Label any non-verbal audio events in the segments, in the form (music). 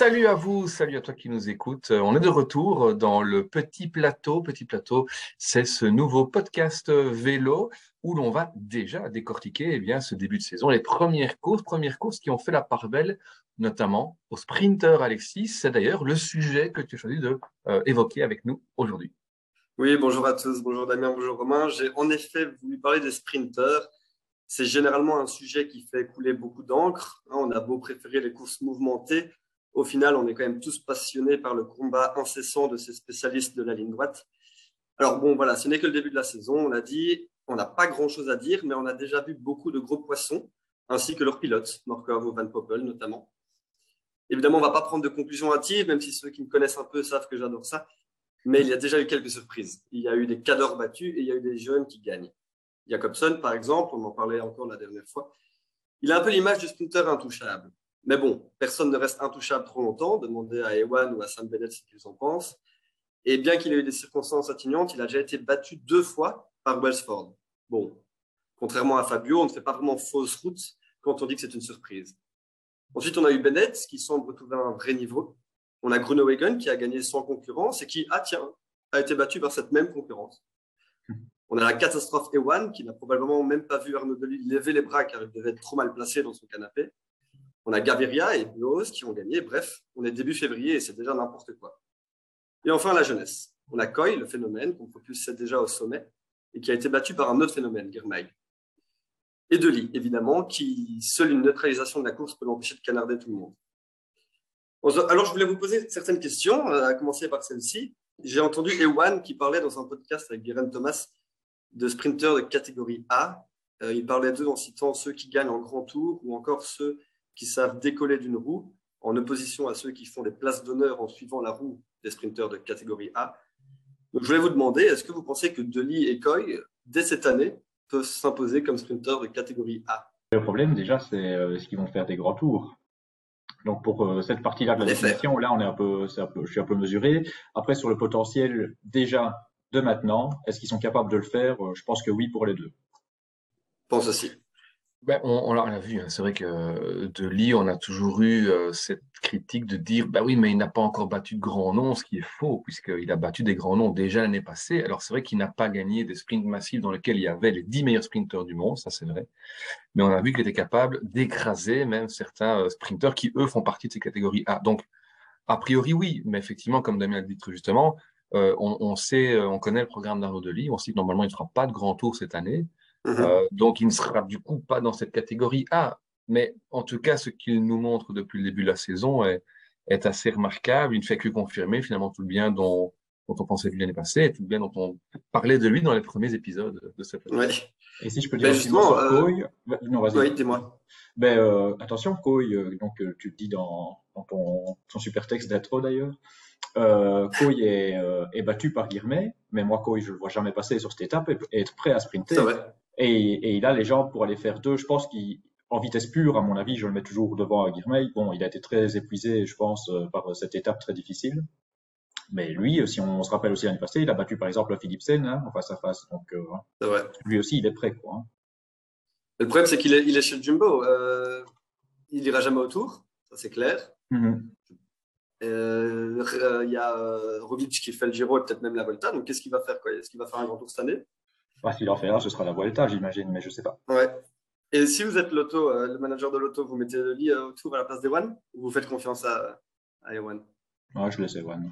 Salut à vous, salut à toi qui nous écoute. On est de retour dans le Petit Plateau. Petit Plateau, c'est ce nouveau podcast vélo où l'on va déjà décortiquer eh bien, ce début de saison, les premières courses, premières courses qui ont fait la part belle, notamment au sprinter Alexis. C'est d'ailleurs le sujet que tu as choisi de euh, évoquer avec nous aujourd'hui. Oui, bonjour à tous, bonjour Damien, bonjour Romain. J'ai en effet voulu parler des sprinters. C'est généralement un sujet qui fait couler beaucoup d'encre. Hein, on a beau préférer les courses mouvementées, au final, on est quand même tous passionnés par le combat incessant de ces spécialistes de la ligne droite. Alors bon, voilà, ce n'est que le début de la saison, on l'a dit, on n'a pas grand-chose à dire, mais on a déjà vu beaucoup de gros poissons, ainsi que leurs pilotes, Morkov ou Van Poppel notamment. Évidemment, on ne va pas prendre de conclusions hâtives, même si ceux qui me connaissent un peu savent que j'adore ça, mais il y a déjà eu quelques surprises. Il y a eu des cadors battus et il y a eu des jeunes qui gagnent. Jacobson, par exemple, on en parlait encore la dernière fois, il a un peu l'image du sprinter intouchable. Mais bon, personne ne reste intouchable trop longtemps. Demandez à Ewan ou à Sam Bennett ce qu'ils en pensent. Et bien qu'il ait eu des circonstances atténuantes, il a déjà été battu deux fois par Wellsford. Bon, contrairement à Fabio, on ne fait pas vraiment fausse route quand on dit que c'est une surprise. Ensuite, on a eu Bennett qui semble retrouver un vrai niveau. On a Grunewagen qui a gagné sans concurrence et qui, ah tiens, a été battu par cette même concurrence. On a la catastrophe Ewan qui n'a probablement même pas vu Arnaud Delis lever les bras car il devait être trop mal placé dans son canapé. On a Gaviria et Bloos qui ont gagné. Bref, on est début février et c'est déjà n'importe quoi. Et enfin, la jeunesse. On a Coy, le phénomène, qu'on propulsait déjà au sommet et qui a été battu par un autre phénomène, Girmay. Et Deli, évidemment, qui seule une neutralisation de la course peut l'empêcher de canarder tout le monde. Alors, je voulais vous poser certaines questions, euh, à commencer par celle-ci. J'ai entendu Ewan qui parlait dans un podcast avec Guérin Thomas de sprinteurs de catégorie A. Euh, il parlait d'eux en citant ceux qui gagnent en grand tour ou encore ceux qui savent décoller d'une roue, en opposition à ceux qui font des places d'honneur en suivant la roue des sprinteurs de catégorie A. Donc, je voulais vous demander, est-ce que vous pensez que Deli et Coy, dès cette année, peuvent s'imposer comme sprinteurs de catégorie A? Le problème, déjà, c'est euh, ce qu'ils vont faire des grands tours? Donc pour euh, cette partie-là de la définition, là, on est un peu, un peu, je suis un peu mesuré. Après, sur le potentiel déjà de maintenant, est-ce qu'ils sont capables de le faire? Euh, Je pense que oui pour les deux. Je pense aussi. Ben, on, l'a vu, hein. c'est vrai que de Lee, on a toujours eu euh, cette critique de dire bah oui, mais il n'a pas encore battu de grands noms, ce qui est faux, puisqu'il a battu des grands noms déjà l'année passée. Alors c'est vrai qu'il n'a pas gagné des sprints massifs dans lesquels il y avait les dix meilleurs sprinteurs du monde, ça c'est vrai. Mais on a vu qu'il était capable d'écraser même certains euh, sprinteurs qui, eux, font partie de ces catégories A. Donc, a priori, oui, mais effectivement, comme Damien l'a dit justement, euh, on, on, sait, on connaît le programme d'Arnaud Delis, on sait que normalement il ne fera pas de grand tour cette année. Mhm. Euh, donc, il ne sera du coup pas dans cette catégorie A. Mais en tout cas, ce qu'il nous montre depuis le début de la saison est, est assez remarquable. Il ne fait que confirmer finalement tout le bien dont, dont on pensait l'année passée et tout le bien dont on parlait de lui dans les premiers épisodes de cette année. Et si je peux dire ben justement, euh... Coy, non, vas-y. dis-moi. Ben, euh, attention, Coy, euh, donc euh, tu le dis dans, dans ton, ton super texte d'intro d'ailleurs. Euh, Coy est, est, battu par Guirmet, mais moi Coy je le vois jamais passer sur cette étape et, et être prêt à sprinter. Et, et, il a les jambes pour aller faire deux. Je pense qu'en vitesse pure, à mon avis, je le mets toujours devant à Guirmeil. Bon, il a été très épuisé, je pense, euh, par cette étape très difficile. Mais lui, si on se rappelle aussi l'année passée, il a battu par exemple Philipsen hein, en face à face. Donc, euh, lui aussi, il est prêt. Quoi, hein. Le problème, c'est qu'il est, il est chez le Jumbo. Euh, il ira jamais autour, ça c'est clair. Euh, il y a euh, Roglic qui fait le Giro et peut-être même la Volta. Donc, qu'est-ce qu'il va faire Est-ce qu'il va faire un grand tour cette année? Bah, S'il en fait un, ce sera la Vuelta, j'imagine, mais je sais pas. Ouais. Et si vous êtes l'auto, euh, le manager de l'auto, vous mettez le lit autour à la place d'Ewan ou vous faites confiance à, à Ewan? Ouais, je laisse Ewan.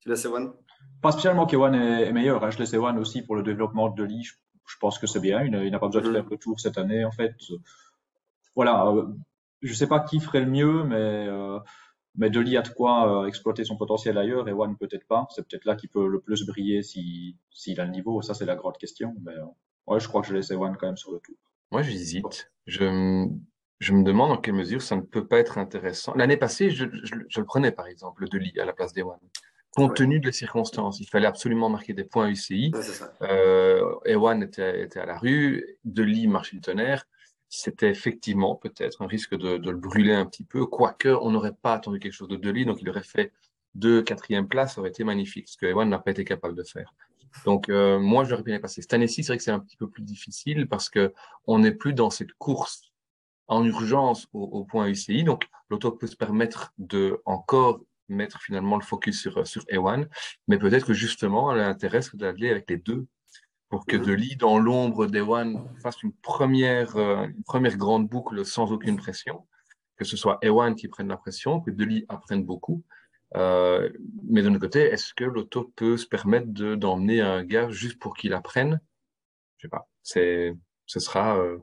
Tu laisses Ewan? Pas spécialement qu'Ewan est, meilleur, hein. je laisse Ewan aussi pour le développement de lit. Je, pense que c'est bien, il n'a pas besoin de mm-hmm. faire le tour cette année en fait. Voilà, euh, je sais pas qui ferait le mieux, mais euh, mais Deli a de quoi euh, exploiter son potentiel ailleurs et One peut-être pas. C'est peut-être là qu'il peut le plus briller s'il si, a le niveau. Ça, c'est la grande question. Mais euh, ouais, je crois que je laisse One quand même sur le tour. Moi, j'hésite. Je, je me demande en quelle mesure ça ne peut pas être intéressant. L'année passée, je, je, je, le prenais par exemple, Deli à la place d'Ewan. Compte tenu de les circonstances, il fallait absolument marquer des points UCI. Ouais, euh, Ewan était, était à la rue, Deli marchait du tonnerre c'était effectivement peut-être un risque de, de, le brûler un petit peu, quoique on n'aurait pas attendu quelque chose de Deli, donc il aurait fait deux quatrième places, ça aurait été magnifique, ce que Ewan n'a pas été capable de faire. Donc euh, moi, j'aurais bien passé. Cette année-ci, c'est vrai que c'est un petit peu plus difficile parce que on n'est plus dans cette course en urgence au, point UCI. Donc, l'auto peut se permettre de encore mettre finalement le focus sur, sur A1, mais peut-être que justement, elle a intérêt d'aller avec les deux pour que mhm. Deli, dans l'ombre d'Ewan, fasse une première, euh, une première grande boucle sans aucune pression, que ce soit Ewan qui prenne la pression, que Deli apprenne beaucoup. Euh, mais d'un autre côté, est-ce que l'auto peut se permettre d'emmener un gars juste pour qu'il apprenne? Je sais pas. C'est, ce sera euh,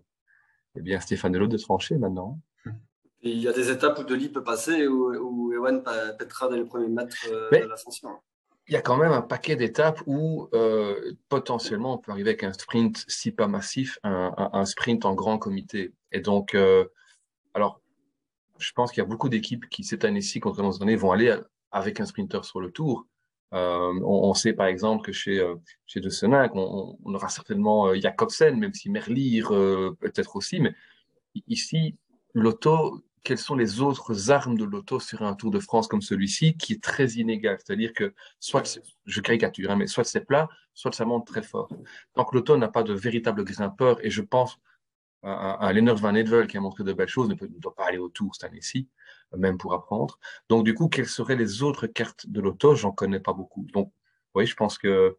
eh bien Stéphane Delot de trancher maintenant. il y a des étapes où Deli peut passer, où, où Ewan pètera dans les premiers mètres euh, de l'ascension. Il y a quand même un paquet d'étapes où euh, potentiellement on peut arriver avec un sprint, si pas massif, un, un, sprint en grand comité. Et donc, euh, alors, je pense qu'il y a beaucoup d'équipes qui cette année-ci, contrairement aux années, vont aller avec un sprinter sur le tour. Euh, on, on, sait par exemple que chez euh, chez De Senac, on, on, aura certainement euh, Jacobsen, même si Merlier euh, peut-être aussi, mais ici l'auto, quelles sont les autres armes de l'auto sur un Tour de France comme celui-ci, qui est très inégal, c'est-à-dire que soit je caricature, hein, mais soit c'est plat, soit ça monte très fort. Donc l'auto n'a pas de véritable grimpeur, et je pense à, à Lennart Van Edvel qui a montré de belles choses, ne, peut, ne doit pas aller au Tour cette année-ci même pour apprendre. Donc, du coup, quelles seraient les autres cartes de l'auto? J'en connais pas beaucoup. Donc, oui, je pense que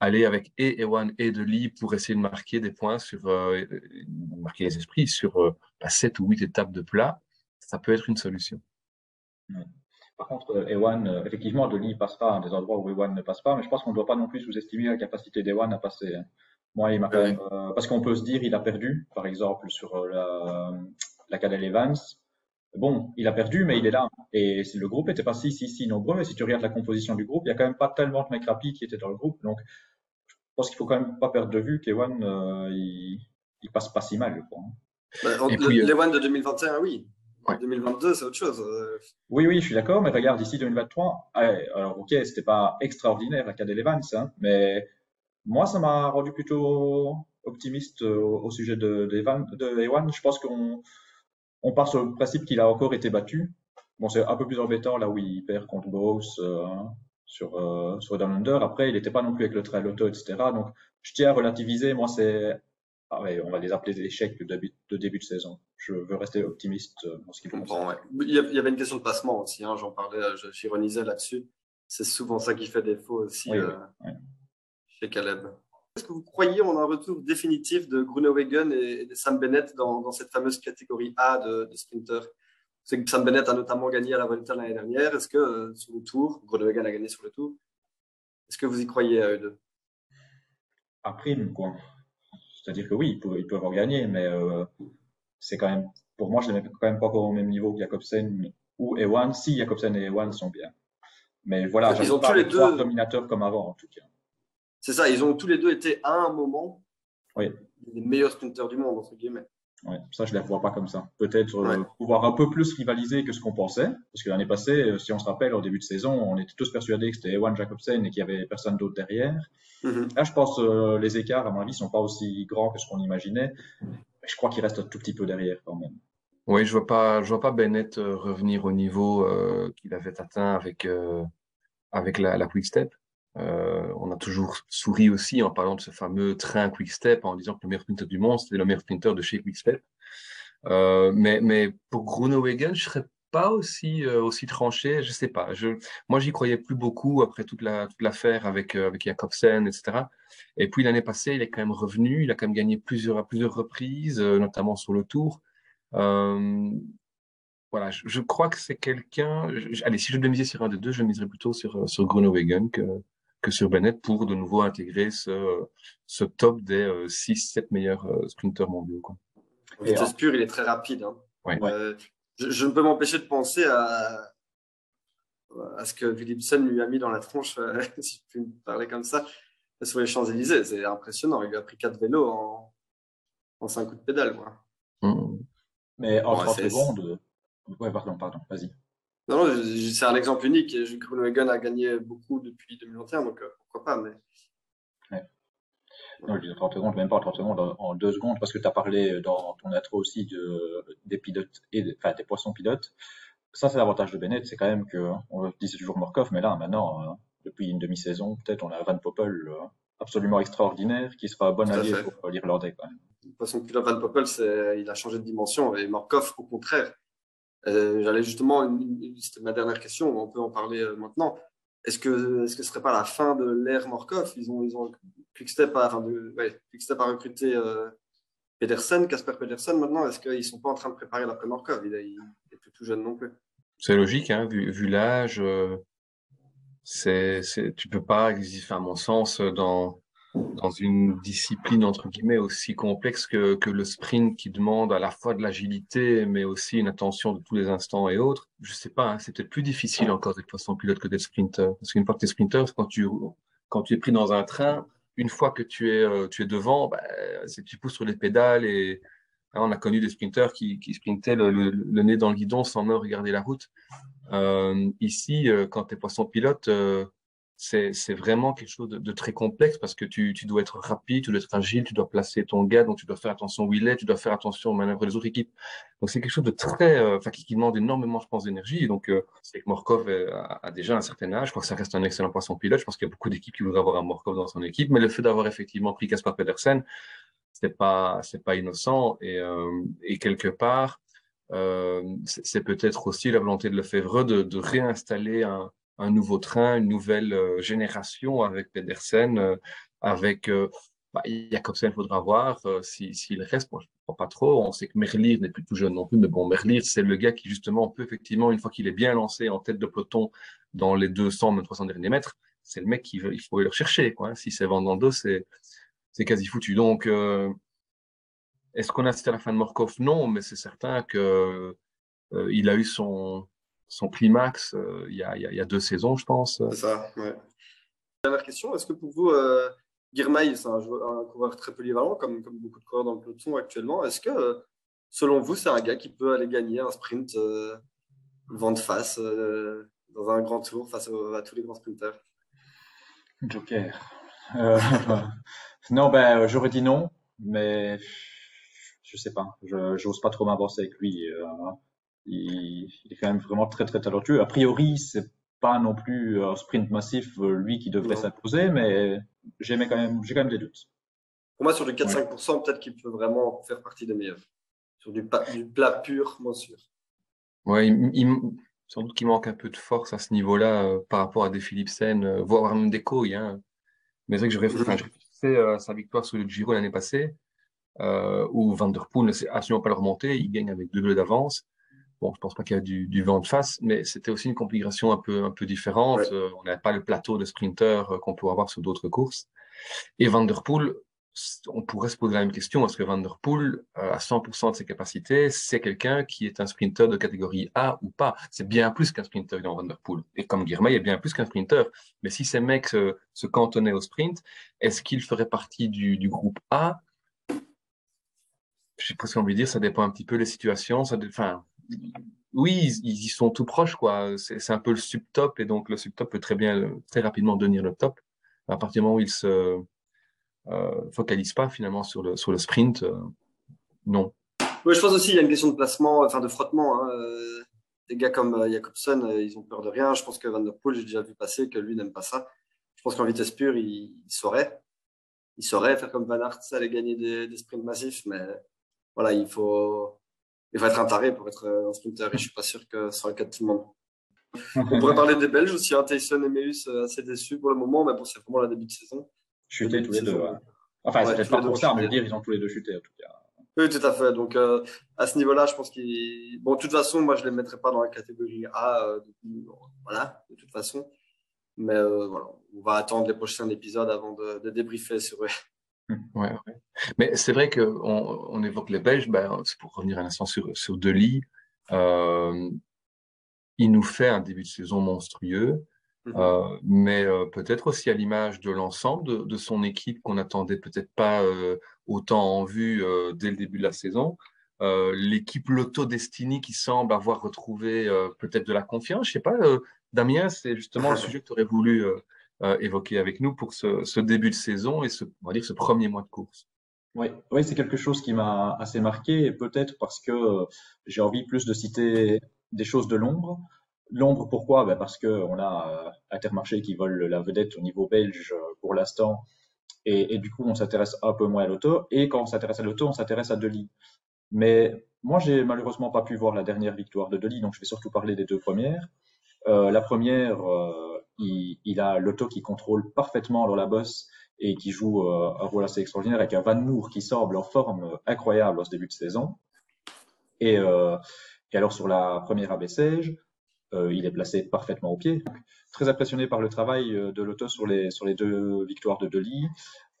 aller avec et Ewan et Deli pour essayer de marquer des points sur, euh, marquer les esprits sur euh, 7 ou 8 étapes de plat, ça peut être une solution. Par contre, euh, Ewan, euh, effectivement, Deli passe pas à des endroits où Ewan ne passe pas, mais je pense qu'on ne doit pas non plus sous-estimer la capacité d'Ewan à passer. Hein. Moi, il m'a quand même, parce qu'on peut se dire, il a perdu, par exemple, sur la, la Cadel Evans bon, il a perdu, mais il est là. Et le groupe n'était pas si, si, si nombreux. Et si tu regardes la composition du groupe, il y a quand même pas tellement de mecs rapides qui étaient dans le groupe. Donc, je pense qu'il faut quand même pas perdre de vue qu'Ewan, euh, il, il, passe pas si mal, je crois. Bah, L'Ewan de 2021, oui. En 2022, c'est autre chose. Oui, oui, je suis d'accord, mais regarde, ici 2023, alors ok, c'était pas extraordinaire la Cadel Evans, hein, mais moi, ça m'a rendu plutôt optimiste euh, au, sujet de, de, de Ewan. Je pense qu'on on part sur le principe qu'il a encore été battu. Bon, c'est un peu plus embêtant là où il perd contre Bowes euh, sur, euh, sur Down Under. Après, il n'était pas non plus avec le trail auto, etc. Donc, je tiens à relativiser. Moi, c'est. Ah ouais, on va les appeler des échecs de début, de début de saison. Je veux rester optimiste euh, dans ce qui concerne. Il y avait une question de passement aussi. Hein, J'en parlais, j'ironisais là-dessus. C'est souvent ça qui fait défaut aussi euh, chez Caleb. Est-ce que vous croyez en un retour définitif de Grunewagen et de Sam Bennett dans, cette fameuse catégorie A de, de sprinter? C'est que Sam Bennett a notamment gagné à la Vuelta l'année dernière. Est-ce que euh, sur le tour, Grunewagen a gagné sur le tour? Est-ce que vous y croyez à eux deux? À prime, quoi. C'est-à-dire que oui, ils peuvent, ils peuvent en gagner, mais euh, c'est quand même, pour moi, je ne les mets quand même pas encore au même niveau que Jacobsen ou Ewan, si Jacobsen et Ewan sont bien. Mais voilà, ils ont tous les deux dominateurs comme avant, en tout cas. C'est ça, ils ont tous les deux été à un moment oui. les meilleurs sprinteurs du monde, entre guillemets. Ça, je ne les vois pas comme ça. Peut-être euh, pouvoir un peu plus rivaliser que ce qu'on pensait. Parce que l'année passée, euh, si on se rappelle, au début de saison, on était tous persuadés que c'était Ewan Jacobsen et qu'il n'y avait personne d'autre derrière. Mm-hmm. Là, je pense euh, les écarts, à mon avis, ne sont pas aussi grands que ce qu'on imaginait. Mais je crois qu'il reste un tout petit peu derrière quand même. Oui, je ne vois, pas, je vois pas Bennett revenir au niveau qu'il avait atteint avec, avec la, la Quick Step. Euh, on a toujours souri aussi en parlant de ce fameux train Quick Step, en disant que le meilleur sprinter du monde, c'était le meilleur sprinter de chez Quick Step. Euh, mais, mais pour Grunewagen, je serais pas aussi euh, aussi tranché, je sais pas. Je, moi, j'y croyais plus beaucoup après toute la toute l'affaire avec euh, avec Jacobsen, etc. Et puis l'année passée, il est quand même revenu, il a quand même gagné plusieurs à plusieurs reprises, euh, notamment sur le Tour. voilà, je, je, crois que c'est quelqu'un. Allez, si je devais miser sur un des deux, je miserais plutôt sur sur Grunewagen que que sur Bennett pour de nouveau intégrer ce, ce top des 6-7 euh, meilleurs euh, sprinteurs mondiaux. Quoi. Vitesse pure, il est très rapide. Hein. Euh, je, ne peux m'empêcher de penser à, à ce que Philipson lui a mis dans la tronche, (laughs) si je puis me parler comme ça, sur les Champs-Élysées. C'est impressionnant. Il lui a pris 4 vélos en, en 5 coups de pédale. Quoi. Mmh. Mais en 30 secondes. Ouais, pardon, pardon, vas-y. Non, c'est un exemple unique. Grunewagen a gagné beaucoup depuis 2021, donc euh, pourquoi pas. Mais... Ouais. Non, je dis 30 secondes, même pas en 30 secondes, en 2 secondes, parce que tu as parlé dans ton intro aussi de, des pilotes, et enfin des poissons pilotes. Ça, c'est l'avantage de Bennett, c'est quand même que, on disait toujours Morkov, mais là, maintenant, euh, depuis une demi-saison, peut-être, on a Van Poppel euh, absolument extraordinaire qui sera bon allié pour l'Irlandais quand même. poisson pilote Van Poppel, il a changé de dimension. Et Markov, au contraire. Euh, j'allais justement, c'était ma dernière question, on peut en parler euh, maintenant. Est-ce que, est-ce que ce serait pas la fin de l'ère Markov Ils ont, ils ont Quickstep a, recruté euh, Pedersen, Casper Pedersen maintenant. Est-ce qu'ils sont pas en train de préparer l'après Markov il, il, est plus tout jeune non plus. C'est logique, hein, vu, l'âge. Euh, c'est, tu peux pas, à mon sens, dans dans une discipline entre guillemets aussi complexe que, que le sprint qui demande à la fois de l'agilité mais aussi une attention de tous les instants et autres. Je sais pas, hein, c'est peut-être plus difficile encore d'être poisson pilote que d'être sprinter. Parce qu'une fois que tu es sprinter, quand tu, quand tu es pris dans un train, une fois que tu es, euh, tu es devant, bah, c'est tu pousses sur les pédales et hein, on a connu des sprinters qui, qui sprintaient le, le, nez dans le guidon sans même regarder la route. Euh, ici, euh, quand tu es poisson pilote, euh, c'est vraiment quelque chose de, de, très complexe parce que tu, tu, dois être rapide, tu dois être agile, tu dois placer ton gars, donc tu dois faire attention où il est, tu dois faire attention aux manœuvres des autres équipes. Donc c'est quelque chose de très, euh, enfin qui, demande énormément, je pense, d'énergie. Donc euh, c'est que Morkov a, a, déjà un certain âge, je crois que ça reste un excellent poisson pilote. Je pense qu'il y a beaucoup d'équipes qui voudraient avoir un Morkov dans son équipe, mais le fait d'avoir effectivement pris Caspar Pedersen, c'est pas, c'est pas innocent et, euh, et quelque part. Euh, c'est peut-être aussi la volonté de Lefebvre de, de réinstaller un, un nouveau train, une nouvelle euh, génération avec Pedersen, euh, avec euh, bah, Jacobsen, il faudra voir s'il si, reste. Moi, je ne crois pas trop. On sait que Merlier n'est plus tout jeune non plus, mais bon, Merlier, c'est le gars qui, justement, peut effectivement, une fois qu'il est bien lancé en tête de peloton dans les 200, même 300 derniers mètres, c'est le mec qu'il il faut le rechercher. Quoi. Si c'est Vandando, c'est c'est quasi foutu. Donc, est-ce qu'on a à la fin de Morkov? Non, mais c'est certain que euh, il a eu son, son climax euh, il, y a, il, y a, deux saisons, je pense. C'est ça, ouais. Dernière question, est-ce que pour vous, euh, Girmay, c'est un, un, coureur très polyvalent, comme, comme beaucoup de coureurs dans le peloton actuellement. Est-ce que, selon vous, c'est un gars qui peut aller gagner un sprint euh, vent de face euh, dans un grand tour face à, à tous les grands sprinters Joker. Euh, (laughs) non, ben, j'aurais dit non, mais je sais pas. Je n'ose pas trop m'avancer avec lui. Euh, il, il, est quand même vraiment très très talentueux. A priori, c'est pas non plus un sprint massif lui qui devrait s'imposer, mais j'ai quand même j'ai quand même des doutes. Pour moi, sur du 4-5%, ouais. peut-être qu'il peut vraiment faire partie des meilleurs. Sur du, du plat pur, moi sûr. Ouais, il, il, sans doute qu'il manque un peu de force à ce niveau-là euh, par rapport à des Philipsen, euh, voire même des Coy. Hein. Mais c'est vrai que je réfléchissais euh, à sa victoire sur le Giro l'année passée, euh, où Van Der Poel ne sait absolument pas le remonter. Il gagne avec deux bleus d'avance. Bon, je pense pas qu'il y a du, du, vent de face, mais c'était aussi une configuration un peu, un peu différente. Ouais. Euh, on n'avait pas le plateau de sprinter euh, qu'on peut avoir sur d'autres courses. Et Van Der Poel, on pourrait se poser la même question. Est-ce que Van Der Poel, euh, à 100% de ses capacités, c'est quelqu'un qui est un sprinter de catégorie A ou pas? C'est bien plus qu'un sprinter dans Van Der Poel. Et comme Guirmay est bien plus qu'un sprinter. Mais si ces mecs se, se cantonnaient au sprint, est-ce qu'ils feraient partie du, du groupe A? Je sais pas ce qu'on veut dire. Ça dépend un petit peu des situations. Ça, enfin, oui, ils, ils, y sont tout proches, quoi. C'est un peu le subtop, et donc le subtop peut très bien, très rapidement devenir le top. À partir du moment où il se euh, focalise pas finalement sur le, sur le sprint, euh, non. Oui, je pense aussi qu'il y a une question de placement, enfin de frottement. Hein. Euh, des gars comme euh, Jacobson, euh, ils ont peur de rien. Je pense que Van der Poel, j'ai déjà vu passer que lui n'aime pas ça. Je pense qu'en vitesse pure, il, il, saurait. Il saurait faire comme Van Aert, aller gagner des, des sprints massifs, mais voilà, il faut il faut être un taré pour être un sprinter et je suis pas sûr que ce sera le cas de tout le monde. On pourrait parler des Belges aussi, hein, Tyson et Meus assez déçus pour le moment, mais bon, c'est vraiment la début de saison. Chuté tous les deux. Ouais. Enfin, ouais, c'est peut-être pas trop tard, mais dire ils ont tous les deux chuté en tout cas. Oui, tout à fait. Donc euh, à ce niveau-là, je pense qu'ils. Bon, de toute façon, moi, je les mettrais pas dans la catégorie A. Euh, voilà, de toute façon. Mais euh, voilà, on va attendre les prochains épisodes avant de, de débriefer sur eux. Ouais, ouais. Mais c'est vrai qu'on on évoque les Belges, ben, c'est pour revenir un instant sur, sur Deli. Euh, il nous fait un début de saison monstrueux, mm -hmm. euh, mais euh, peut-être aussi à l'image de l'ensemble de, de, son équipe qu'on n'attendait peut-être pas autant en vue dès le début de la saison. L'équipe Lotto Destiny qui semble avoir retrouvé peut-être de la confiance. Je sais pas, Damien, c'est justement le (laughs) sujet que tu aurais voulu évoqué avec nous pour ce, début de saison et ce, on va dire ce premier mois de course. Oui, oui c'est quelque chose qui m'a assez marqué, peut-être parce que euh, j'ai envie plus de citer des choses de l'ombre. L'ombre, pourquoi? Ben Parce qu'on a euh, Intermarché qui vole la vedette au niveau belge pour l'instant Et, du coup, on s'intéresse un peu moins à l'auto. Et quand on s'intéresse à l'auto, on s'intéresse à Deli. Mais moi, j'ai malheureusement pas pu voir la dernière victoire de Deli, donc je vais surtout parler des deux premières. Euh, la première, euh, il, a l'auto qui contrôle parfaitement dans la bosse et qui joue euh, un rôle assez extraordinaire avec un Van Moor qui semble en forme incroyable en ce début de saison. Et, et alors sur la première abaissage, il est placé parfaitement au pied. Très impressionné par le travail de l'auto sur les, sur les deux victoires de Deli.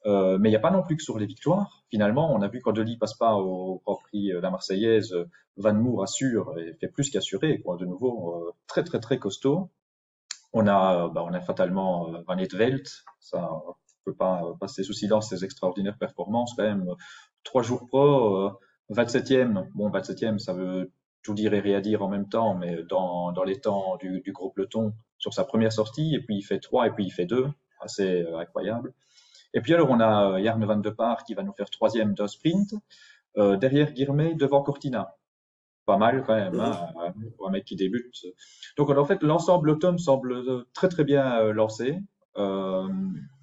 Euh, mais il n'y a pas non plus que sur les victoires. Finalement, on a vu quand Deli passe pas au Grand Prix la Marseillaise, Van Moor assure et fait plus qu'assurer. De nouveau, euh, très très très costaud. On a, bah, on a fatalement euh, Van Etvelt. Ça, on peut pas passer sous silence ses extraordinaires performances. Quand même, trois jours pro, 27e. Bon, 27e, ça veut tout dire et rien dire en même temps, mais dans, dans les temps du, gros peloton sur sa première sortie, et puis il fait 3 et puis il fait 2, assez incroyable. Et puis alors, on a Jarne van de Paar qui va nous faire troisième d'un sprint. Euh, derrière Guirmet, devant Cortina. Pas mal quand même, hein, pour un mec qui débute. Donc en fait, l'ensemble automne semble très très bien euh, lancé. Euh,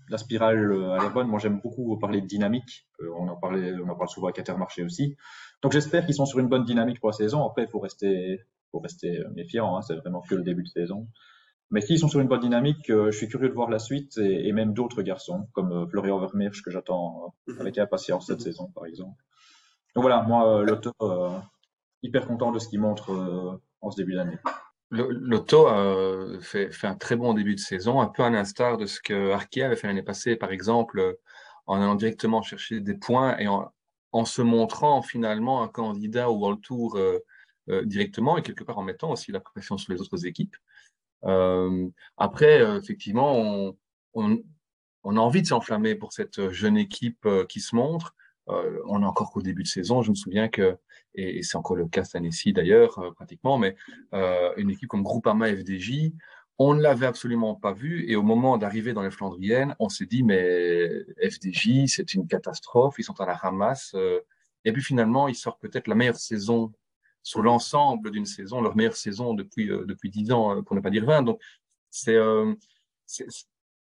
la spirale à la bonne, moi j'aime beaucoup parler de dynamique. on, en parlait, on en parle souvent avec Intermarché aussi. Donc j'espère qu'ils sont sur une bonne dynamique pour la saison. Après, il faut rester, faut rester méfiant. Hein, c'est vraiment que le début de saison. Mais s'ils sont sur une bonne dynamique, euh, je suis curieux de voir la suite et, même d'autres garçons, comme euh, Florian Vermeersch, que j'attends euh, mhm. avec impatience cette saison, par exemple. Donc voilà, moi, l'auto, hyper content de ce qu'il montre en ce début d'année. L'auto fait, fait, un très bon début de saison, un peu à l'instar de ce que Arkea avait fait l'année passée, par exemple, en allant directement chercher des points et en, se montrant finalement un candidat au World Tour directement et quelque part en mettant aussi la pression sur les autres équipes. Euh, après, euh, effectivement, on, a envie de s'enflammer pour cette jeune équipe euh, qui se montre. On est encore qu'au début de saison. Je me souviens que, et, c'est encore le cas cette année-ci d'ailleurs, pratiquement, mais une équipe comme Groupama FDJ, on ne l'avait absolument pas vu. Et au moment d'arriver dans les Flandriennes, on s'est dit, mais FDJ, c'est une catastrophe, ils sont à la ramasse. et puis finalement, ils sortent peut-être la meilleure saison sur l'ensemble d'une saison, leur meilleure saison depuis euh, depuis dix ans, euh, pour ne pas dire 20. Donc c'est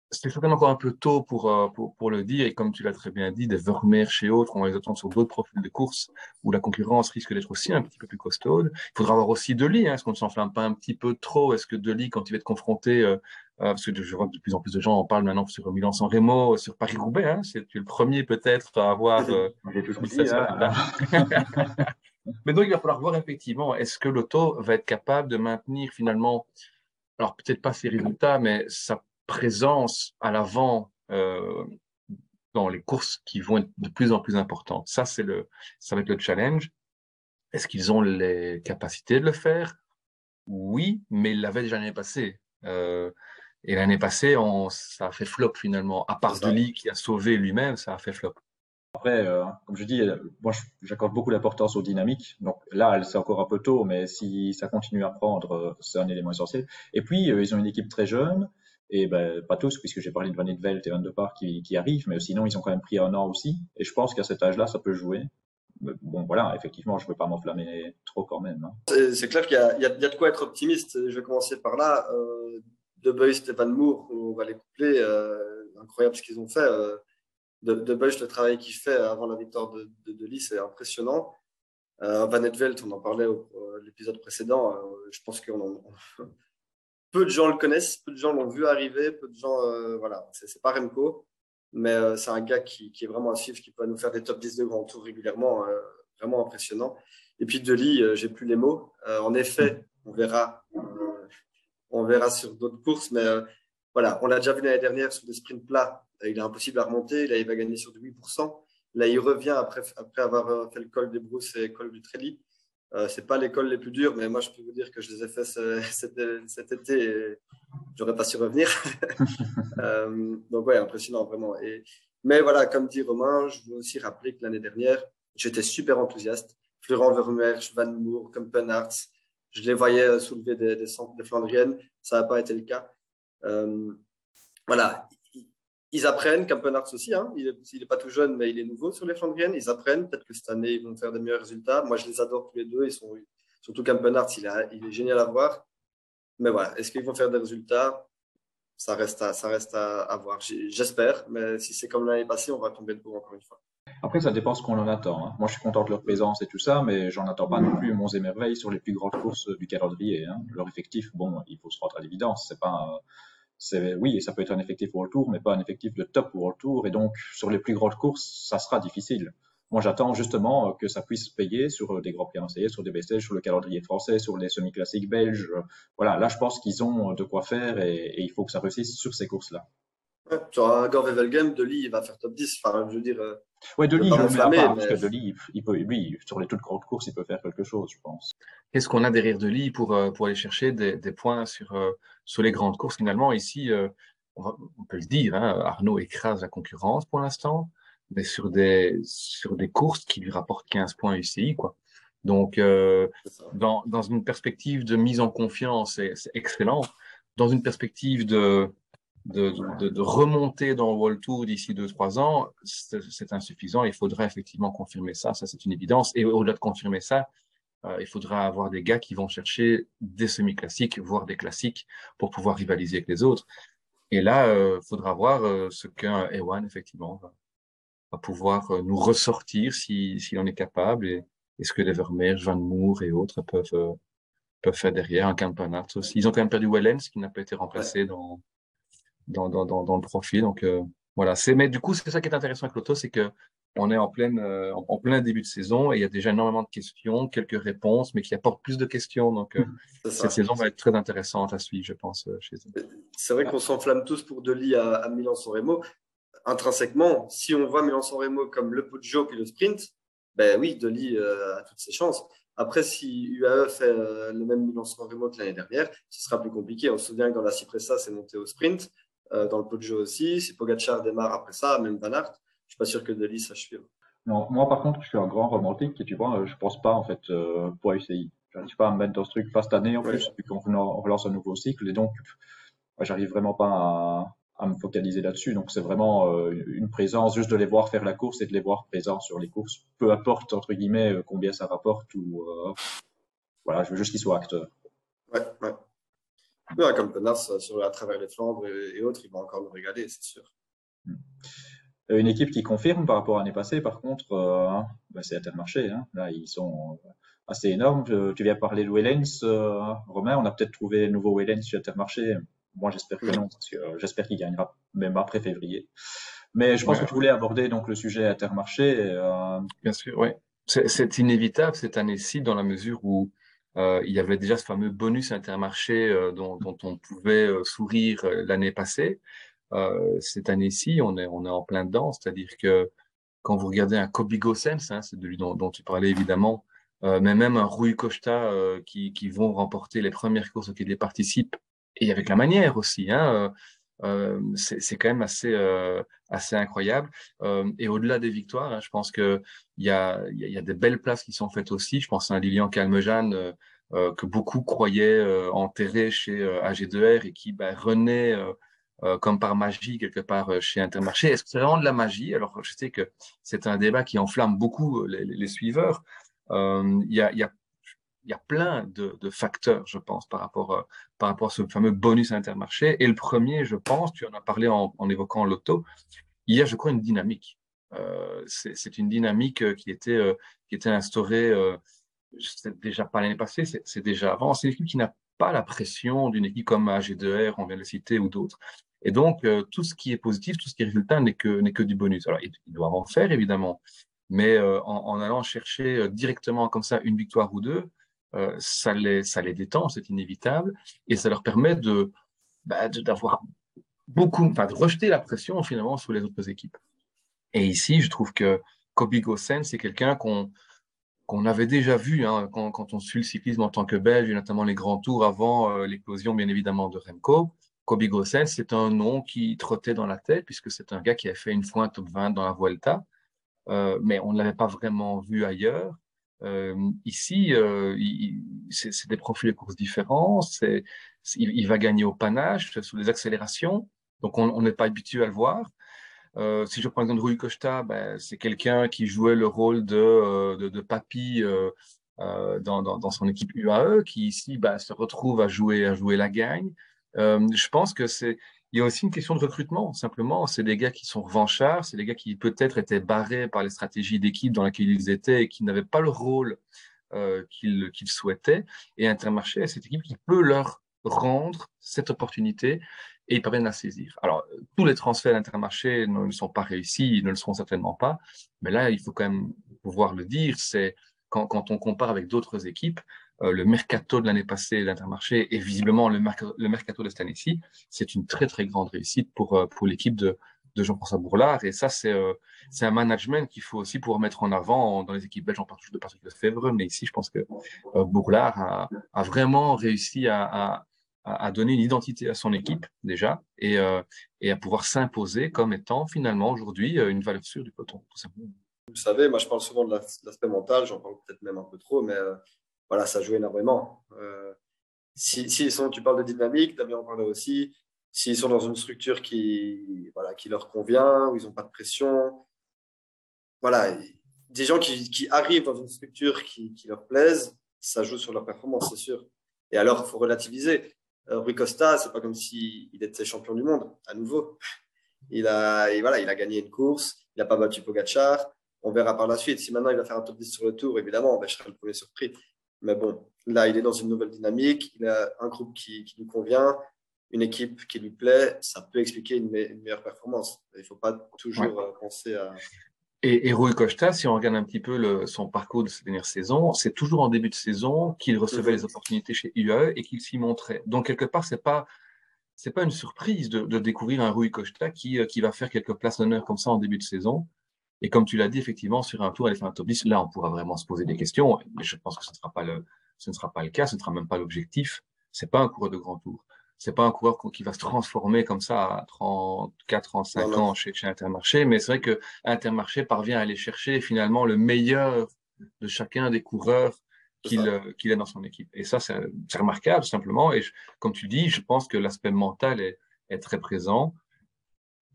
euh, c'est certainement encore un peu tôt pour, pour, pour, le dire, et comme tu l'as très bien dit, des Vermeer chez autres, on les attendre sur d'autres profils de course où la concurrence risque d'être aussi un petit peu plus costaude. Il faudra avoir aussi Deli, hein, est-ce qu'on ne s'enflamme pas un petit peu trop. Est-ce que Deli, quand il va être confronté, euh, parce que je vois que de plus en plus de gens en parlent maintenant sur Milan-San Remo, sur Paris-Roubaix, hein, c'est le premier peut-être à avoir... Euh, (laughs) Mais donc, il va falloir voir effectivement, est-ce que l'auto va être capable de maintenir finalement, alors peut-être pas ses résultats, mais sa présence à l'avant euh, dans les courses qui vont être de plus en plus importantes. Ça, c'est le, ça va être le challenge. Est-ce qu'ils ont les capacités de le faire? Oui, mais ils l'avaient déjà l'année passée. Euh, et l'année passée, on, ça a fait flop finalement. À part Deli qui a sauvé lui-même, ça a fait flop. Après, euh, comme je dis, moi j'accorde beaucoup d'importance aux dynamiques. Donc là, c'est encore un peu tôt, mais si ça continue à prendre, c'est un élément essentiel. Et puis, euh, ils ont une équipe très jeune, et ben, pas tous, puisque j'ai parlé de Van Velt et Van de Park qui, qui, arrivent, mais sinon, ils ont quand même pris un an aussi. Et je pense qu'à cet âge-là, ça peut jouer. bon, voilà, effectivement, je ne veux pas m'enflammer trop quand même. Hein. C'est clair qu'il y, y, a de quoi être optimiste. Je vais commencer par là. Euh, de Boy, Van Moore, on va les coupler. incroyable ce qu'ils ont fait de, de le travail qu'il fait avant la victoire de, de, de c'est impressionnant. Euh, Van Etvelt, on en parlait au, l'épisode précédent. Euh, je pense que peu de gens le connaissent, peu de gens l'ont vu arriver, peu de gens, euh, voilà, c'est, pas Remco, mais euh, c'est un gars qui, est vraiment à suivre, qui peut nous faire des top 10 de grand tour régulièrement, vraiment impressionnant. Et puis Deli, j'ai plus les mots. en effet, on verra, on verra sur d'autres courses, mais voilà, on l'a déjà vu l'année dernière sur des sprints plats il est impossible à remonter. Là, il va gagner sur du 8%. Là, il revient après, après avoir euh, fait le col des Brousses et le col du Tréli. Euh, c'est pas l'école les plus dures, mais moi, je peux vous dire que je les ai fait (laughs) cet, cet été et j'aurais pas su revenir. (laughs) euh, donc, ouais, impressionnant, vraiment. Et, mais voilà, comme dit Romain, je veux aussi rappeler que l'année dernière, j'étais super enthousiaste. Florent Vermeersch, Van Moor, je les voyais euh, soulever des, des centres de Flandrienne. Ça n'a pas été le cas. Euh, voilà, ils apprennent, Campenarts aussi, hein, il n'est pas tout jeune, mais il est nouveau sur les Flandriennes. Ils apprennent, peut-être que cette année, ils vont faire des meilleurs résultats. Moi, je les adore tous les deux. Ils sont, surtout Campenarts, il, est génial à voir. Mais voilà, est-ce qu'ils vont faire des résultats? Ça reste à, ça reste à, voir. J'espère, mais si c'est comme l'année passée, on va tomber de debout encore une fois. Après, ça dépend ce qu'on en attend. Hein. Moi, je suis content de leur présence et tout ça, mais j'en attends pas non plus monts et merveilles sur les plus grandes courses du calendrier. Hein. Leur effectif, bon, il faut se rendre à l'évidence. C'est pas, oui, ça peut être un effectif World Tour, mais pas un effectif de top World Tour. Et donc, sur les plus grandes courses, ça sera difficile. Moi, j'attends justement que ça puisse payer sur des grands prix avancés, sur des best sur le calendrier français, sur les semi-classiques belges. Voilà, là, je pense qu'ils ont de quoi faire et, il faut que ça réussisse sur ces courses-là. Sur un Gore Game, Deli, il va faire top 10. Enfin, je veux dire. Euh, ouais, Deli, je le pas, parce que Deli, il peut, lui, sur les toutes grandes courses, il peut faire quelque chose, je pense. Qu'est-ce qu'on a derrière Deli pour, euh, pour aller chercher des, des points sur, euh, sur les grandes courses? Finalement, ici, on, on, peut le dire, hein, Arnaud écrase la concurrence pour l'instant mais sur des, sur des courses qui lui rapportent 15 points UCI, quoi. Donc, euh, dans, dans une perspective de mise en confiance, c'est excellent. Dans une perspective de, de, de, de remonter dans le World Tour d'ici 2-3 ans, c'est insuffisant. Il faudrait effectivement confirmer ça, ça c'est une évidence. Et au-delà de confirmer ça, euh, il faudra avoir des gars qui vont chercher des semi-classiques, voire des classiques, pour pouvoir rivaliser avec les autres. Et là, il euh, faudra voir euh, ce qu'un Ewan, effectivement, va, à pouvoir euh, nous ressortir s'il si, en est capable et, est ce que Levermeer, Van Moor et autres peuvent, euh, peuvent faire derrière, un Campanart aussi. Ils ont quand même perdu Wellens qui n'a pas été remplacé dans, dans, dans, dans, le profil. Donc euh, voilà, c'est mais du coup c'est ça qui est intéressant avec l'auto, c'est que on est en pleine en, plein début de saison et il y a déjà énormément de questions, quelques réponses, mais qui apportent plus de questions. Donc (laughs) cette saison va être très intéressante à suivre, je pense, chez eux. C'est vrai qu'on s'enflamme tous pour Deli à, à Milan-San Remo intrinsèquement, si on voit Milan-San Remo comme le Poggio puis le sprint, ben oui, Deli euh, a toutes ses chances. Après, si UAE fait euh, le même Milan-San Remo que l'année dernière, ce sera plus compliqué. On se souvient que dans la Cipressa, c'est monté au sprint. Euh, dans le Poggio aussi. Si Pogacar démarre après ça, même Van Aert, je suis pas sûr que Deli sache suivre. Non, moi par contre, je suis un grand romantique et tu vois, je pense pas en fait pour UCI. Je n'arrive pas à me mettre dans ce truc pas cette année en plus, vu qu'on relance un nouveau cycle et donc j'arrive vraiment pas à, à me focaliser là-dessus. Donc c'est vraiment euh, une présence, juste de les voir faire la course et de les voir présents sur les courses. Peu importe entre guillemets euh, combien ça rapporte ou euh, voilà, je veux juste qu'ils soient acteurs. Ouais, ouais. Ouais comme Penas sur à travers les Flandres et, autres, il va encore nous régaler, c'est sûr. Hmm. Une équipe qui confirme par rapport à l'année passée, par contre, euh, bah, c'est Intermarché. Hein. Là, ils sont assez énormes. Tu viens parler de Wellens, Romain. On a peut-être trouvé le nouveau Wellens chez Intermarché. Moi, j'espère que non, parce que euh, j'espère qu'il gagnera même après février. Mais je pense que tu voulais aborder donc le sujet Intermarché. Euh... Bien sûr, oui. C'est inévitable cette année-ci dans la mesure où euh, il y avait déjà ce fameux bonus Intermarché euh, dont, dont, on pouvait euh, sourire l'année passée. cette année-ci, on est, on est en plein dedans, c'est-à-dire que quand vous regardez un Kobe Gossens, hein, c'est de lui dont, dont, tu parlais évidemment, mais même un Rui Costa qui, qui vont remporter les premières courses auxquelles ils participent et avec la manière aussi. Hein, euh, c'est quand même assez, euh, assez incroyable. Euh, et au-delà des victoires, hein, je pense qu'il y a, y, a des belles places qui sont faites aussi. Je pense à Lilian Calmejane que beaucoup croyaient enterré chez AG2R et qui bah, renaît comme par magie quelque part chez Intermarché. Est-ce que c'est vraiment de la magie? Alors, je sais que c'est un débat qui enflamme beaucoup les, les suiveurs. Il y a, y a il y a plein de, de, facteurs, je pense, par rapport, euh, par rapport à ce fameux bonus intermarché. Et le premier, je pense, tu en as parlé en, en évoquant l'auto, il y a, je crois, une dynamique. Euh, c'est une dynamique euh, qui était, euh, qui était instaurée, euh, c'est déjà pas l'année passée, c'est déjà avant. C'est une équipe qui n'a pas la pression d'une équipe comme AG2R, on vient de le citer, ou d'autres. Et donc, tout ce qui est positif, tout ce qui est résultat n'est que, que du bonus. Alors, ils, doivent en faire, évidemment, mais en, en, allant chercher directement comme ça une victoire ou deux, euh, ça, les, détend, c'est inévitable, et ça leur permet de bah, d'avoir beaucoup, enfin de rejeter la pression finalement sur les autres équipes. Et ici, je trouve que Kobe Gossen, c'est quelqu'un qu'on qu'on avait déjà vu hein, quand, on suit le cyclisme en tant que Belge, notamment les grands tours avant euh, l'éclosion bien évidemment de Remco. Kobe Gossen, c'est un nom qui trottait dans la tête puisque c'est un gars qui a fait une fois un top 20 dans la Vuelta, euh, mais on ne l'avait pas vraiment vu ailleurs. Euh, ici, euh, c'est des profils de courses différents. C'est, il, il, va gagner au panache, sous les accélérations. Donc, on n'est pas habitué à le voir. Euh, si je prends l'exemple Rui Costa, ben, c'est quelqu'un qui jouait le rôle de, euh, de, de papy euh, euh, dans, dans, dans, son équipe UAE, qui ici ben, se retrouve à jouer, à jouer la gagne. je pense que c'est Il y a aussi une question de recrutement, simplement. C'est des gars qui sont revanchards, c'est des gars qui peut-être étaient barrés par les stratégies d'équipe dans laquelle ils étaient et qui n'avaient pas le rôle euh, qu'ils souhaitaient. Et Intermarché est cette équipe qui peut leur rendre cette opportunité et ils parviennent à saisir. Alors, tous les transferts d'Intermarché ne sont pas réussis, ils ne le seront certainement pas, mais là, il faut quand même pouvoir le dire, c'est quand, quand on compare avec d'autres équipes, le mercato de l'année passée d'Intermarché et visiblement le, le mercato de cette année-ci, c'est une très très grande réussite pour, euh, pour l'équipe de, de Jean-François Bourlard. Et ça, c'est euh, un management qu'il faut aussi pouvoir mettre en avant dans les équipes belges, en particulier de Patrick Lefebvre. Mais ici, je pense que Bourlard a, a, vraiment réussi à, à, à, donner une identité à son équipe déjà et, et à pouvoir s'imposer comme étant finalement aujourd'hui une valeur sûre du peloton, tout simplement. Vous savez, moi je parle souvent de l'aspect mental, j'en parle peut-être même un peu trop, mais voilà, ça joue énormément. Euh, si, si sont, tu parles de dynamique, Damien en parlait aussi, s'ils sont dans une structure qui, voilà, qui leur convient, où ils n'ont pas de pression, voilà, des gens qui, qui arrivent dans une structure qui, qui, leur plaise, ça joue sur leur performance, c'est sûr. Et alors, il faut relativiser. Euh, Rui Costa, c'est pas comme s'il était champion du monde, à nouveau. Il a, et voilà, il a gagné une course, il n'a pas battu Pogacar. On verra par la suite. Si maintenant il va faire un top 10 sur le tour, évidemment, ben, je serai le premier surpris. Mais bon, là, il est dans une nouvelle dynamique, il a un groupe qui, qui lui convient, une équipe qui lui plaît, ça peut expliquer une, meilleure performance. Il ne faut pas toujours euh, penser à... Et, et Rui Costa, si on regarde un petit peu le, son parcours de cette dernière saison, c'est toujours en début de saison qu'il recevait les opportunités chez UAE et qu'il s'y montrait. Donc, quelque part, c'est pas c'est pas une surprise de, de, découvrir un Rui Costa qui, euh, qui va faire quelques places d'honneur comme ça en début de saison. Et comme tu l'as dit, effectivement, sur un tour, aller faire un top 10, là, on pourra vraiment se poser des questions. Mais je pense que ce ne sera pas le, ce ne sera pas le cas, ce ne sera même pas l'objectif. C'est pas un coureur de grand tour. C'est pas un coureur qui va se transformer comme ça à 34, 35 ans chez, chez Intermarché. Mais c'est vrai que Intermarché parvient à aller chercher finalement le meilleur de chacun des coureurs qu'il qu'il a dans son équipe. Et ça, c'est remarquable, simplement. Et comme tu dis, je pense que l'aspect mental est, est très présent.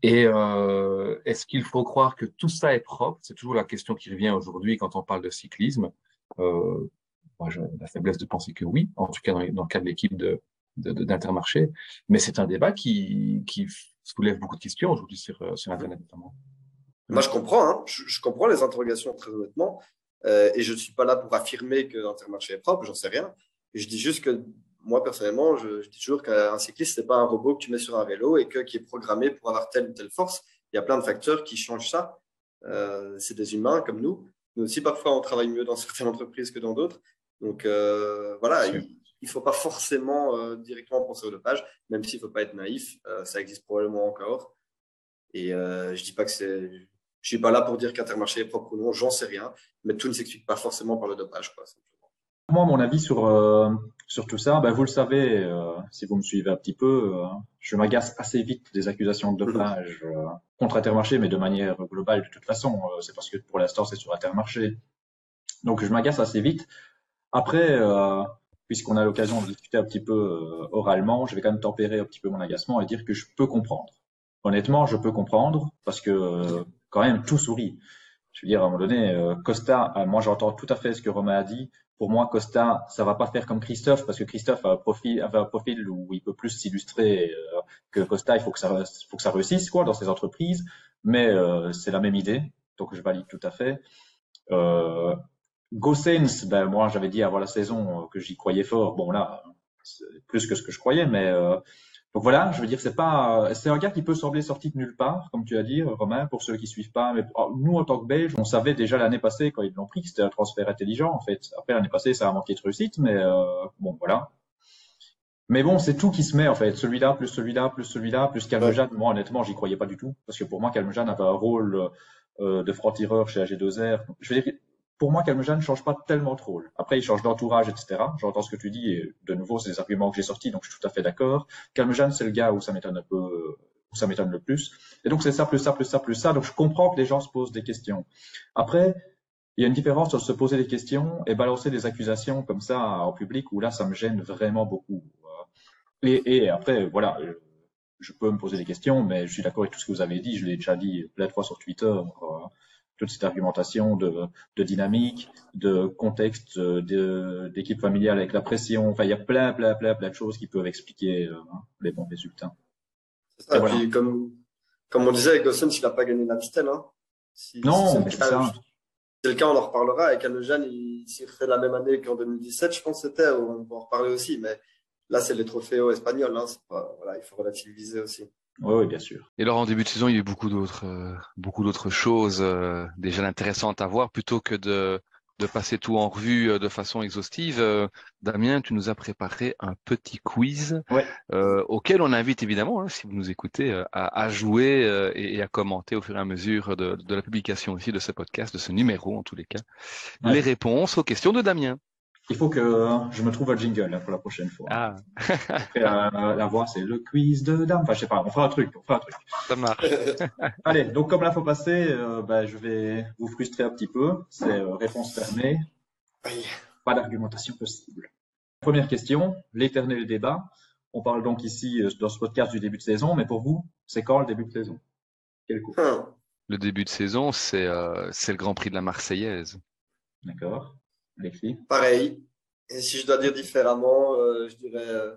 Et euh, est-ce qu'il faut croire que tout ça est propre? C'est toujours la question qui revient aujourd'hui quand on parle de cyclisme. Euh, moi, j'ai la faiblesse de penser que oui, en tout cas dans, le cas de l'équipe de, d'Intermarché. Mais c'est un débat qui, qui soulève beaucoup de questions aujourd'hui sur, euh, sur Internet notamment. Moi, je comprends. Hein. Je, je, comprends les interrogations très honnêtement. Euh, et je ne suis pas là pour affirmer que l'Intermarché est propre, j'en sais rien. Je dis juste que moi, personnellement, je, dis toujours qu'un cycliste, n'est pas un robot que tu mets sur un vélo et que, qui est programmé pour avoir telle ou telle force. Il y a plein de facteurs qui changent ça. Euh, c'est des humains comme nous. Nous aussi, parfois, on travaille mieux dans (laughs) certaines entreprises que dans d'autres. Donc, euh, voilà, il ne faut pas forcément euh, directement penser au dopage, même s'il ne faut pas être naïf. Ça existe probablement encore. Et je dis pas que c'est. Je suis pas là pour dire qu'Intermarché est propre ou non, j'en sais rien, mais tout ne s'explique pas forcément par le dopage. Quoi, moi, mon avis sur, euh, sur tout ça, ben, vous le savez, euh, si vous me suivez un petit peu, euh, je m'agace assez vite des accusations de dopage contre Intermarché, mais de manière globale de toute façon. c'est parce que pour l'instant, c'est sur Intermarché. Donc, je m'agace assez vite. Après, puisqu'on a l'occasion de discuter un petit peu oralement, je vais quand même tempérer un petit peu mon agacement et dire que je peux comprendre. Honnêtement, je peux comprendre parce que quand même, tout sourit. Je veux dire, à un moment donné, Costa, moi j'entends tout à fait ce que Romain a dit pour moi, Costa, ça va pas faire comme Christophe parce que Christophe a un profil, où il peut plus s'illustrer euh, que Costa. Il faut que ça, réussisse quoi dans ses entreprises. Mais euh, c'est la même idée, donc je valide tout à fait. Euh, Gossens, ben moi j'avais dit avant la saison que j'y croyais fort. Bon là, plus que ce que je croyais, mais euh, donc voilà, je veux dire, c'est pas, c'est un gars qui peut sembler sorti de nulle part, comme tu as dit, Romain, pour ceux qui suivent pas. Mais oh, nous, en tant que Belges, on savait déjà l'année passée quand ils l'ont pris que c'était un transfert intelligent, en fait. Après l'année passée, ça a manqué de réussite, mais euh, bon, voilà. Mais bon, c'est tout qui se met en fait. Celui-là, plus celui-là, plus celui-là, plus Calmejane. Moi, honnêtement, j'y croyais pas du tout, parce que pour moi, Calmejane avait un rôle euh, de franc-tireur chez AG2R. Je veux dire, pour moi, Calmejane ne change pas tellement trop. Après, il change d'entourage, etc. J'entends ce que tu dis, et de nouveau, c'est des arguments que j'ai sortis, donc je suis tout à fait d'accord. Calmejane, c'est le gars où ça m'étonne un peu, où ça m'étonne le plus. Et donc, c'est ça, plus ça, plus ça, plus ça. Donc, je comprends que les gens se posent des questions. Après, il y a une différence entre se poser des questions et balancer des accusations comme ça en public, où là, ça me gêne vraiment beaucoup. Et, et après, voilà, je peux me poser des questions, mais je suis d'accord avec tout ce que vous avez dit. Je l'ai déjà dit plein de fois sur Twitter toute cette argumentation de, de dynamique, de contexte d'équipe familiale avec la pression. Enfin, il y a plein, plein, plein, plein de choses qui peuvent expliquer euh, les bons résultats. comme, comme on disait avec Gossens, il n'a pas gagné l'Amstel. Hein. non, c'est ça. C'est le cas, on en reparlera. Avec Anojan, il s'y refait la même année qu'en 2017, je pense que c'était. On va en reparler aussi. Mais là, c'est les trophées espagnols. Hein. voilà, il faut relativiser aussi. Oui, oui, bien sûr. Et alors, en début de saison, il y a eu beaucoup d'autres, euh, beaucoup d'autres choses euh, déjà intéressantes à voir, plutôt que de de passer tout en revue euh, de façon exhaustive. Euh, Damien, tu nous as préparé un petit quiz euh, auquel on invite évidemment, hein, si vous nous écoutez, à, jouer et, à commenter au fur et à mesure de, la publication aussi de ce podcast, de ce numéro en tous les cas, les réponses aux questions de Damien. Il faut que je me trouve un jingle hein, pour la prochaine fois. Ah. la, voix, c'est le quiz de dame. Enfin, je sais pas, on fera un truc, on fera un truc. Ça marche. (laughs) Allez, donc comme l'info passée, euh, bah, je vais vous frustrer un petit peu. C'est euh, réponse fermée. Pas d'argumentation possible. Première question, l'éternel débat. On parle donc ici euh, dans ce podcast du début de saison, mais pour vous, c'est quand le début de saison? Quel coup? Le début de saison, c'est c'est le Grand Prix de la Marseillaise. D'accord. Alexis Pareil. Et si je dois dire différemment, euh, je dirais euh,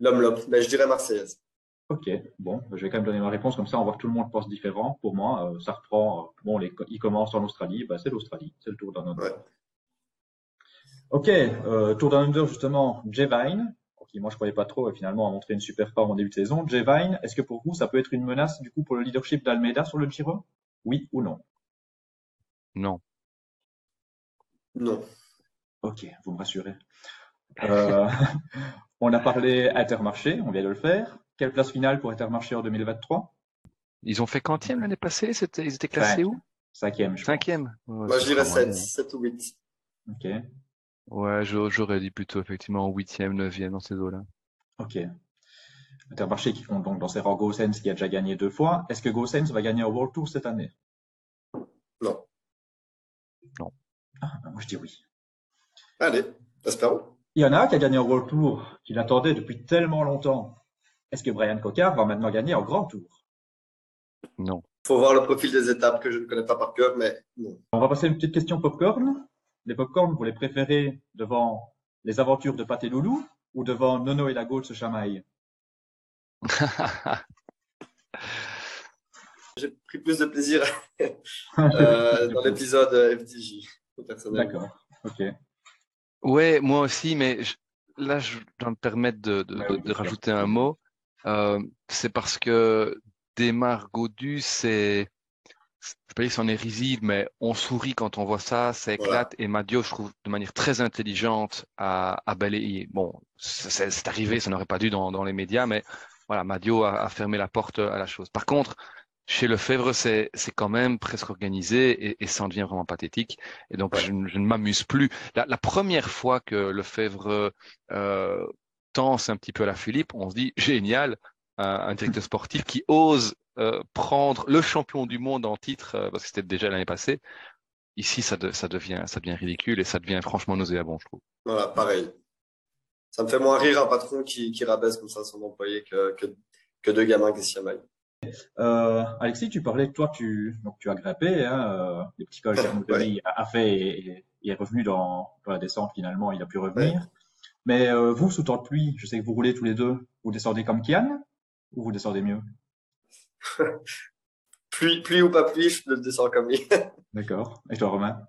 l'homme l'homme, mais je dirais Marseillaise. Ok, bon, je vais quand même donner ma réponse, comme ça on voit que tout le monde pense différent. Pour moi, euh, ça reprend, bon, les, il commence en Australie, bah, c'est l'Australie, c'est le Tour d'un under. Ok, Tour d'un under justement, Jay Vine, qui moi je croyais pas trop et finalement a montré une super forme en début de saison. Jay Vine, est-ce que pour vous ça peut être une menace du coup pour le leadership d'Almeida sur le Giro? Oui ou non? Non. Non. Ok, vous me rassurez. Euh, (laughs) on a parlé Intermarché, on vient de le faire. Quelle place finale pour Intermarché en 2023 Ils ont fait quantième l'année passée? Ils étaient classés où? Cinquième. Je Cinquième. Moi, je dirais 7, 7 ou 8. Ok. Ouais, j'aurais dit plutôt effectivement huitième, neuvième dans ces eaux-là. Ok. Intermarché qui compte donc dans ses rangs Gossens qui a déjà gagné deux fois. Est-ce que Gossens va gagner un World Tour cette année? Non. Non. Ah, bah, moi je dis oui. Allez, espérons. Il y en a un qui a gagné un World Tour, qu'il attendait depuis tellement longtemps. Est-ce que Brian Cocard va maintenant gagner un Grand Tour? Non. Il faut voir le profil des étapes que je ne connais pas par cœur, mais non. On va passer à une petite question popcorn. Les popcorn, vous les préférez devant les aventures de Pat et Loulou ou devant Nono et la Gaule se chamaillent (laughs) J'ai pris plus de plaisir (laughs) euh, dans l'épisode FTJ. D'accord, ok. Ouais, moi aussi, mais là, je dois me permettre de, de, rajouter un mot. Euh, c'est parce que Desmar Godu, c'est, je ne pas dire son est risible, mais on sourit quand on voit ça, ça éclate. Et Madio, je trouve de manière très intelligente à, à balayer. Bon, c'est arrivé, ça n'aurait pas dû dans, dans les médias, mais voilà, Madio a, a fermé la porte à la chose. Par contre, chez Lefebvre, c'est quand même presque organisé et, et, ça en devient vraiment pathétique. Et donc, je, je, ne m'amuse plus. La, la, première fois que Lefebvre euh, tense un petit peu à la Philippe, on se dit génial, un, un directeur sportif qui ose euh, prendre le champion du monde en titre, euh, parce que c'était déjà l'année passée. Ici, ça, de, ça, devient, ça devient ridicule et ça devient franchement nauséabond, je trouve. Voilà, pareil. Ça me fait moins rire un patron qui, qui rabaisse comme ça son employé que, que, que deux gamins qui s'y chamaillent. Euh, Alexis, tu parlais toi, tu, donc, tu as grimpé, hein, euh, les petits cols ouais. a, fait et, est revenu dans, dans, la descente finalement, il a pu revenir. Ouais. Mais euh, vous, sous temps de pluie, je sais que vous roulez tous les deux, vous descendez comme Kian ou vous descendez mieux? (laughs) Pluie, pluie ou pas pluie, je le descends comme lui. D'accord. Et toi, Romain?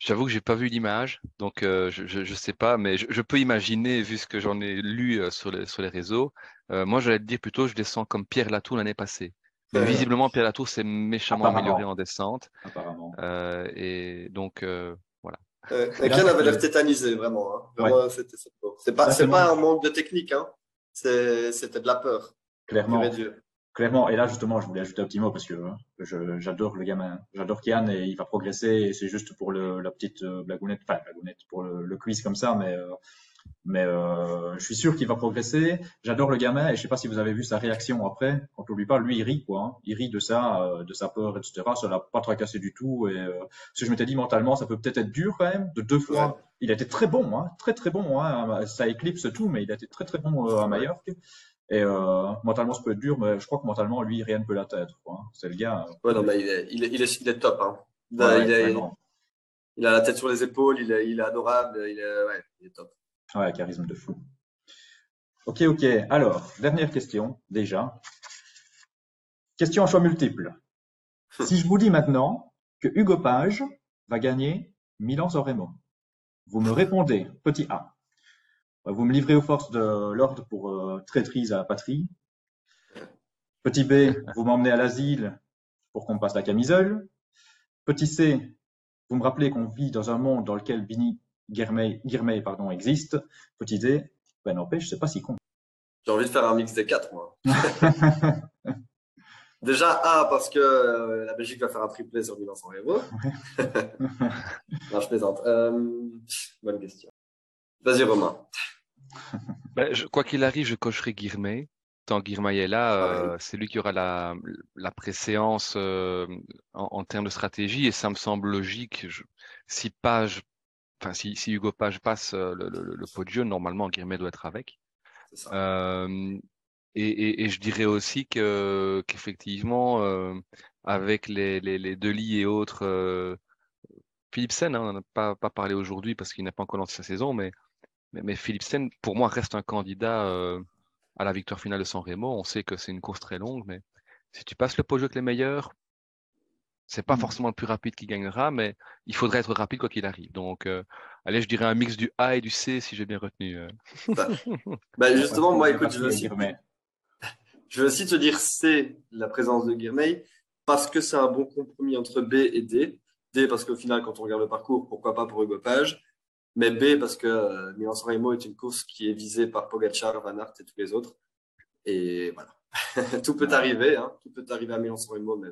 J'avoue que j'ai pas vu l'image, donc euh, je, je, je sais pas, mais je, je peux imaginer vu ce que j'en ai lu euh, sur les sur les réseaux. Euh, moi, j'allais te dire plutôt, je descends comme Pierre Latour l'année passée. Mais visiblement, Pierre Latour s'est méchamment amélioré en descente. Apparemment. Euh, et donc voilà. Euh, Kian avait l'air tétanisé vraiment. Hein. vraiment ouais. C'est pas c'est pas un manque de technique, hein. C'était de la peur. Clairement. Clairement, et là justement, je voulais ajouter un petit mot parce que j'adore le gamin, j'adore Kian et il va progresser. Et c'est juste pour le, la petite blagounette, enfin blagounette pour le, le quiz comme ça, mais euh, mais euh, je suis sûr qu'il va progresser. J'adore le gamin et je sais pas si vous avez vu sa réaction après. Quand on lui parle, lui il rit quoi, hein. il rit de ça, euh, de sa peur, etc. Ça l'a pas tracassé du tout. Et euh, ce que je m'étais dit mentalement, ça peut peut-être être dur quand même. De deux fois, ouais. il a été très bon, hein, très très bon. Hein. Ça éclipse tout, mais il a été très très bon euh, à Mallorca. Et euh, mentalement, ça peut être dur, mais je crois que mentalement, lui, rien ne peut l'atteindre. C'est le gars. Ouais, non, mais il est, il est, il est, il est top. Hein. Ouais, il, est, il, a la tête sur les épaules, il est, il est adorable, il est, ouais, il est top. Ouais, charisme de fou. Ok, ok. Alors, dernière question, déjà. question à choix multiples. (laughs) Si je vous dis maintenant que Hugo Page va gagner Milan-San Remo, vous me répondez, petit A. Vous me livrez aux forces de l'ordre pour euh, traîtrise à la patrie. Petit B, (laughs) vous m'emmenez à l'asile pour qu'on passe la camisole. Petit C, vous me rappelez qu'on vit dans un monde dans lequel Bini Guirmay, pardon, existe. Petit D, ben n'empêche, c'est pas si con. J'ai envie de faire un mix des quatre, moi. (laughs) Déjà, A, parce que euh, la Belgique va faire un triplé sur Milan San Remo. (laughs) non, je plaisante. Euh, bonne question. Vas-y, Romain. Ben, quoi qu'il arrive, je cocherai Guirmay. Tant Guirmay est là, ah euh, c'est lui qui aura la, la préséance en, termes de stratégie et ça me semble logique. si Page, enfin si, si, Hugo Page passe le, le, le, podium, normalement Guirmay doit être avec. Et, et, je dirais aussi que qu'effectivement, euh, avec les, les, les Deli et autres, euh, Philipsen, hein, on n'en a pas, pas parlé aujourd'hui parce qu'il n'a pas encore lancé sa saison, mais, mais, mais Philipsen, pour moi, reste un candidat euh, à la victoire finale de San Remo. On sait que c'est une course très longue, mais si tu passes le podium avec les meilleurs, c'est pas mmh. forcément le plus rapide qui gagnera, mais il faudrait être rapide quoi qu'il arrive. Donc, euh, allez, je dirais un mix du A et du C si j'ai bien retenu. Euh. Bah, (laughs) bah, justement, moi, écoute, je veux aussi je veux aussi te dire C, la présence de Guirmay, parce que c'est un bon compromis entre B et D. D, parce qu'au final, quand on regarde le parcours, pourquoi pas pour Hugo Page. Mais B, parce que euh, Milan-San Remo est une course qui est visée par Pogacar, Van Aert et tous les autres. Et voilà. (laughs) tout peut arriver. Hein. Tout peut arriver à Milan-San Remo, mais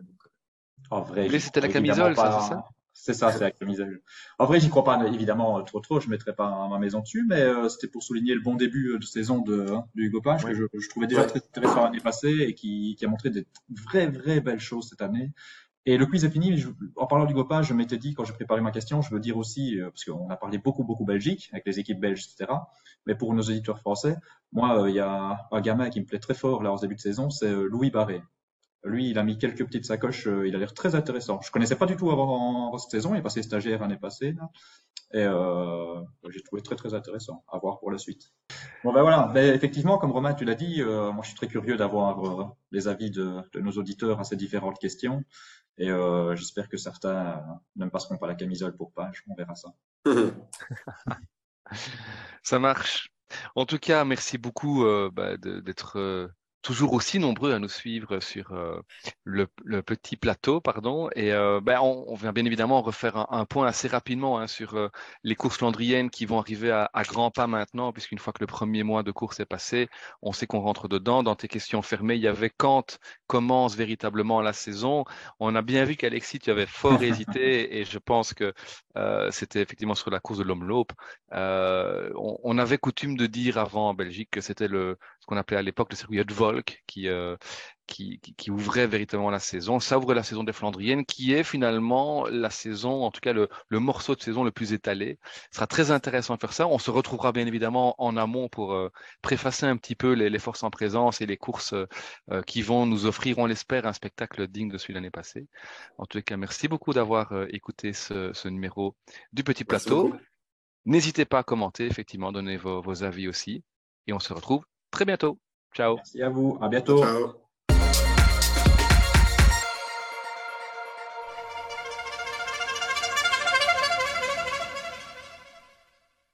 En vrai, c'était la camisole, ça, c'est ça? C'est ça, c'est la camisole. En vrai, j'y crois pas évidemment trop trop. Je mettrai pas ma maison dessus, mais euh, c'était pour souligner le bon début de saison de, hein, de Hugo Page que je, je, trouvais déjà très intéressant l'année passée et qui, qui, a montré des vraies vraies belles choses cette année. Et le quiz est fini. en parlant d'Hugo Page, je m'étais dit quand j'ai préparé ma question, je veux dire aussi euh, parce qu'on a parlé beaucoup beaucoup Belgique avec les équipes belges, etc. Mais pour nos éditeurs français, moi, euh, il y a un gamin qui me plaît très fort là en début de saison, c'est Louis Barré. Lui, il a mis quelques petites sacoches. Euh, il a l'air très intéressant. Je connaissais pas du tout avant cette saison. Il est passé stagiaire l'année passée. Et euh, j'ai trouvé très très intéressant à voir pour la suite. Bon ben voilà, ben, effectivement, comme Romain tu l'as dit, euh, moi je suis très curieux d'avoir euh, les avis de, nos auditeurs à ces différentes questions. Et euh, j'espère que certains ne me passeront pas la camisole pour page. On verra ça. (laughs) ça marche. En tout cas, merci beaucoup bah, d'être toujours aussi nombreux à nous suivre sur euh, le, petit plateau, pardon. Et euh, ben, on, vient bien évidemment refaire un, point assez rapidement hein, sur euh, les courses landriennes qui vont arriver à, à grands pas maintenant, puisqu'une fois que le premier mois de course est passé, on sait qu'on rentre dedans. Dans tes questions fermées, il y avait quand commence véritablement la saison. On a bien vu qu'Alexis, tu avais fort (laughs) hésité, et je pense que c'était effectivement sur la course de l'Homme-Lope. On, on, avait coutume de dire avant en Belgique que c'était le ce qu'on appelait à l'époque le circuit de vol euh, qui, qui, ouvrait véritablement la saison. Ça ouvre la saison des Flandriennes, qui est finalement la saison, en tout cas le, morceau de saison le plus étalé. Ce sera très intéressant de faire ça. On se retrouvera bien évidemment en amont pour euh, préfacer un petit peu les, forces en présence et les courses euh, qui vont nous offrir, on l'espère, un spectacle digne de celui de l'année passée. En tout cas, merci beaucoup d'avoir écouté ce, numéro du Petit Plateau. N'hésitez pas à commenter, effectivement, donner vos, vos avis aussi. Et on se retrouve très bientôt. Ciao. Merci à vous. À bientôt. Ciao.